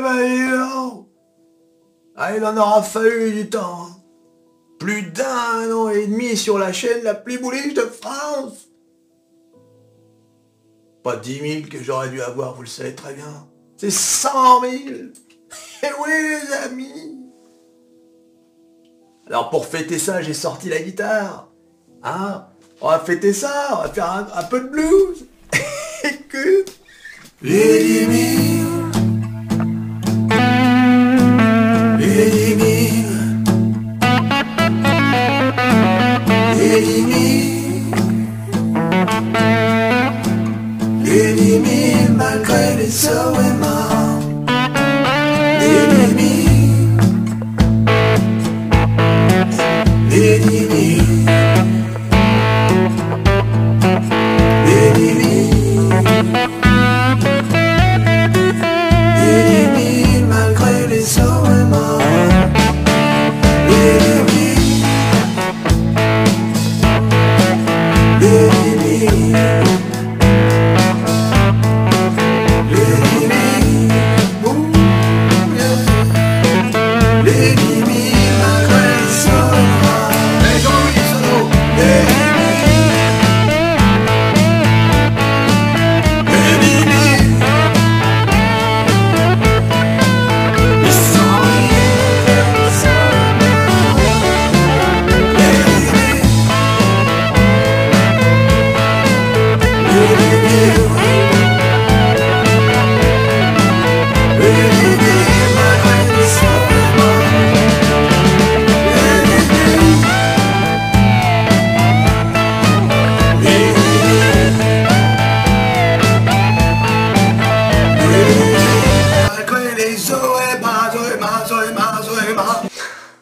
Ben non Ah, il en aura fallu du temps. Plus d'un an et demi sur la chaîne la plus bouliche de France. Pas 10 000 que j'aurais dû avoir, vous le savez très bien. C'est 100 000 Eh oui les amis Alors pour fêter ça, j'ai sorti la guitare. Hein? On va fêter ça, on va faire un, peu de blues. Écoute Les 10 000 000 Les 10 000 malgré les hauts et bas Les 10 000 Les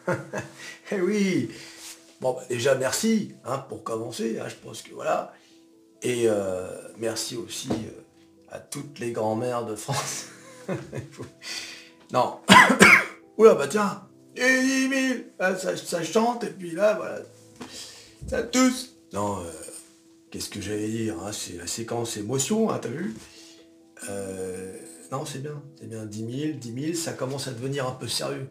Eh oui Bon, bah, déjà, merci, hein, pour commencer, hein, je pense que voilà. Et euh, merci aussi euh, à toutes les grand-mères de France. non. Oula, bah tiens, et 10 000, Ah, ça, chante, et puis là, voilà, ça tousse. Non, euh, qu'est-ce que j'allais dire hein, C'est la séquence émotion, hein, t'as vu? Non, c'est bien, c'est bien, 10 000, 10 000, ça commence à devenir un peu sérieux.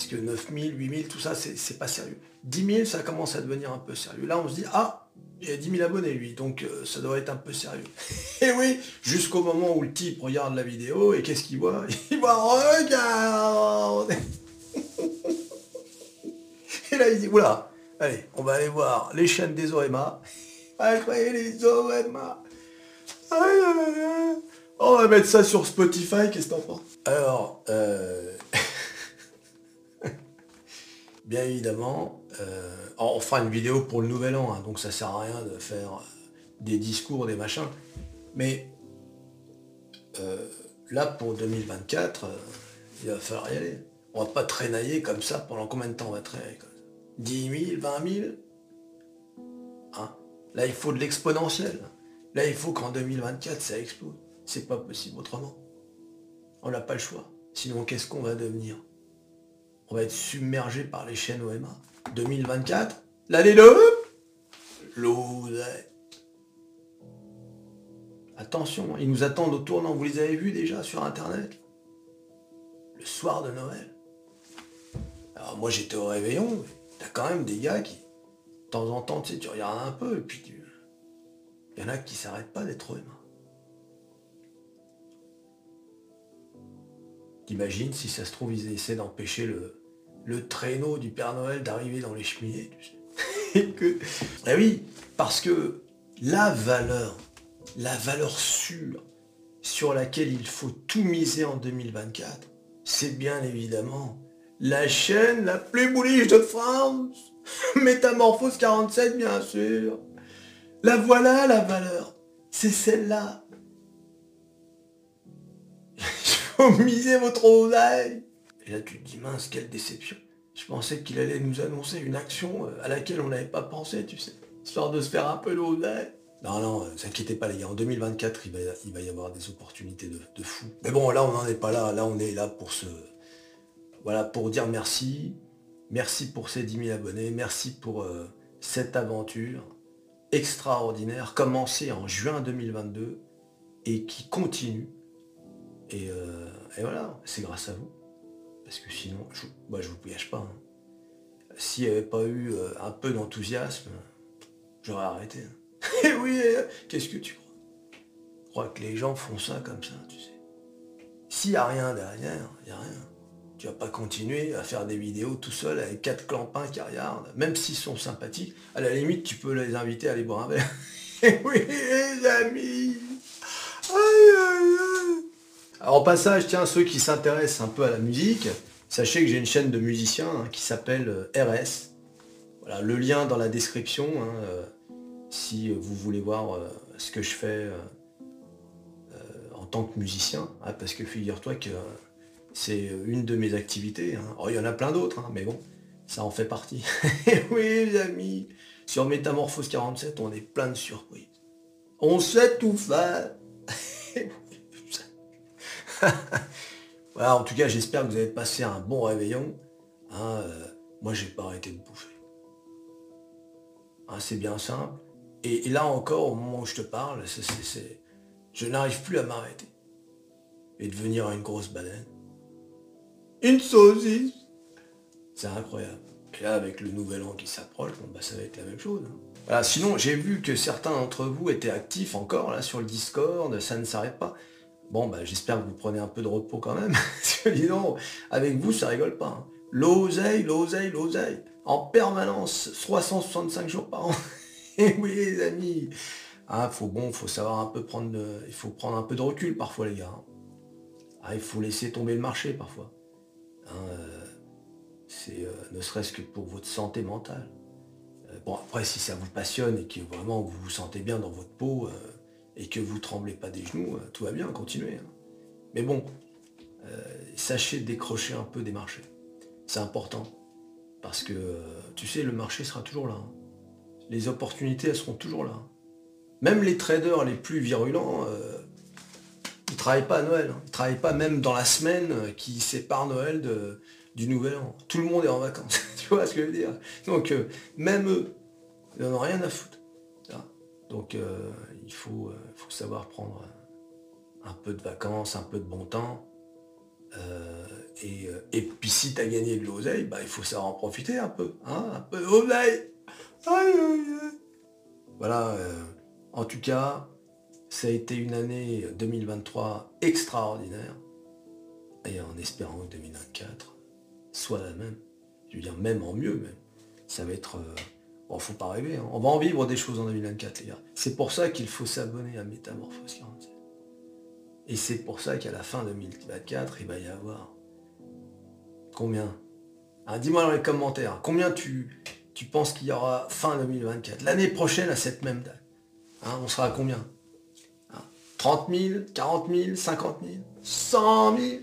Parce que 9 000, 8 000, tout ça, c'est pas sérieux. 10 000, ça commence à devenir un peu sérieux. Là, on se dit, ah, il a 10 000 abonnés, lui, donc euh, ça doit être un peu sérieux. Et oui, jusqu'au moment où le type regarde la vidéo, et qu'est-ce qu'il voit? Il voit, regarde Et là, il dit, oula, allez, on va aller voir les chaînes des OMA. Allez, les OMA aïe, aïe. On va mettre ça sur Spotify, qu'est-ce que t'en penses? Alors, euh... bien évidemment, euh, on fera une vidéo pour le nouvel an, hein, donc ça sert à rien de faire euh, des discours, des machins. Mais euh, là, pour 2024, euh, il va falloir y aller. On va pas traînailler comme ça pendant combien de temps on va traîner comme ça 10 000, 20 000 Hein? Là, il faut de l'exponentiel. Là, il faut qu'en 2024, ça explose. C'est pas possible autrement. On n'a pas le choix. Sinon, qu'est-ce qu'on va devenir? On va être submergé par les chaînes OMA. 2024 L'année de L'oseille. Attention, ils nous attendent au tournant. Vous les avez vus déjà sur Internet Le soir de Noël. Alors moi, j'étais au réveillon. T'as quand même des gars qui, de temps en temps, tu sais, tu regardes un peu et puis tu... Il y en a qui s'arrêtent pas d'être humains. T'imagines si ça se trouve, ils essaient d'empêcher le, le traîneau du Père Noël d'arriver dans les cheminées. Et que... Ah oui, parce que la valeur, la valeur sûre sur laquelle il faut tout miser en 2024, c'est bien évidemment la chaîne la plus bouliche de France. Métamorphose 47, bien sûr. La voilà la valeur. C'est celle-là. Miser votre oseille. Et là, tu te dis, mince, quelle déception. Je pensais qu'il allait nous annoncer une action euh, à laquelle on n'avait pas pensé, tu sais. Histoire de se faire un peu l'oseille. Non, non, ne vous inquiétez pas les gars, en 2024, il va, y avoir des opportunités de, de fou. Mais bon, là, on n'en est pas là. Là, on est là pour se... Voilà, pour dire merci. Merci pour ces 10 000 abonnés. Merci pour euh, cette aventure extraordinaire, commencée en juin 2022 et qui continue. Et, euh, et voilà, c'est grâce à vous. Parce que sinon, je, bah, je vous piège pas. hein. S'il n'y avait pas eu euh, un peu d'enthousiasme, j'aurais arrêté. hein. Et oui, euh, qu'est-ce que tu crois? Je crois que les gens font ça comme ça, tu sais. S'il n'y a rien derrière, il n'y a rien. Tu vas pas continuer à faire des vidéos tout seul avec quatre clampins qui regardent, même s'ils sont sympathiques. À la limite, tu peux les inviter à aller boire un verre. Et oui, les amis. Alors au passage, tiens, ceux qui s'intéressent un peu à la musique, sachez que j'ai une chaîne de musiciens hein, qui s'appelle euh, RS. Voilà, le lien dans la description, hein, euh, si vous voulez voir euh, ce que je fais en tant que musicien, hein, parce que figure-toi que c'est une de mes activités. il y en a plein d'autres, mais bon, ça en fait partie. Oui, les amis, sur Métamorphose 47, on est plein de surprises. On sait tout faire. voilà, en tout cas, j'espère que vous avez passé un bon réveillon. hein, euh, moi, j'ai pas arrêté de bouffer. Hein, c'est bien simple. Et, là encore, au moment où je te parle, je n'arrive plus à m'arrêter. Et devenir une grosse baleine. Une saucisse C'est incroyable. Et là, avec le nouvel an qui s'approche, bon, bah, ça va être la même chose. hein. Sinon, j'ai vu que certains d'entre vous étaient actifs encore là sur le Discord, ça ne s'arrête pas. Bon, bah, j'espère que vous prenez un peu de repos quand même. Parce dis donc, avec vous, ça rigole pas. hein. L'oseille, l'oseille, l'oseille. En permanence, 365 jours par an. Et oui, les amis. Ah, faut bon, faut savoir un peu prendre il faut prendre un peu de recul parfois, les gars. hein. Ah, il faut laisser tomber le marché parfois. Hein, euh, c'est euh, ne serait-ce que pour votre santé mentale. Euh, bon, après, si ça vous passionne et que vraiment vous vous sentez bien dans votre peau et que vous tremblez pas des genoux, euh, tout va bien, continuez. hein. Mais bon, euh, sachez décrocher un peu des marchés. C'est important. Parce que, euh, tu sais, le marché sera toujours là. hein. Les opportunités, elles seront toujours là. Même les traders les plus virulents, ils travaillent pas à Noël. hein. Ils travaillent pas même dans la semaine qui sépare Noël du Nouvel An. Tout le monde est en vacances. tu vois ce que je veux dire? Donc, même eux, ils n'en ont rien à foutre. Donc, euh, il faut, euh, savoir prendre euh, un peu de vacances, un peu de bon temps. Euh, et, euh, puis si tu as gagné de l'oseille, bah, il faut savoir en profiter un peu. Hein un peu d'oseille. Voilà, euh, en tout cas, ça a été une année 2023 extraordinaire. Et en espérant que 2024 soit la même. Je veux dire, même en mieux, même. Ça va être... Bon, faut pas rêver. hein. On va en vivre des choses en 2024, les gars. C'est pour ça qu'il faut s'abonner à Métamorphose 47. Et c'est pour ça qu'à la fin 2024, il va y avoir... Combien? Hein, Dis-moi dans les commentaires, combien tu, tu penses qu'il y aura fin 2024 L'année prochaine, à cette même date. Hein, on sera à combien? Hein 30 000 40 000 50 000 100 000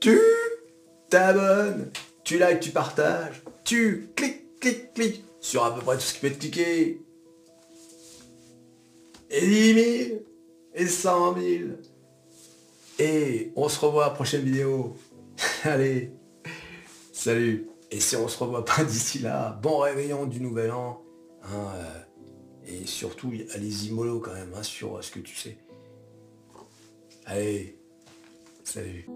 Tu t'abonnes, tu likes, tu partages, tu cliques, cliques, cliques sur à peu près tout ce qui peut être cliqué. Et 10 000 et 100 000. Et on se revoit à la prochaine vidéo. Allez, salut. Et si on se revoit pas d'ici là, bon réveillon du nouvel an. hein, euh, et surtout, allez-y mollo quand même hein, sur euh, ce que tu sais. Allez, salut.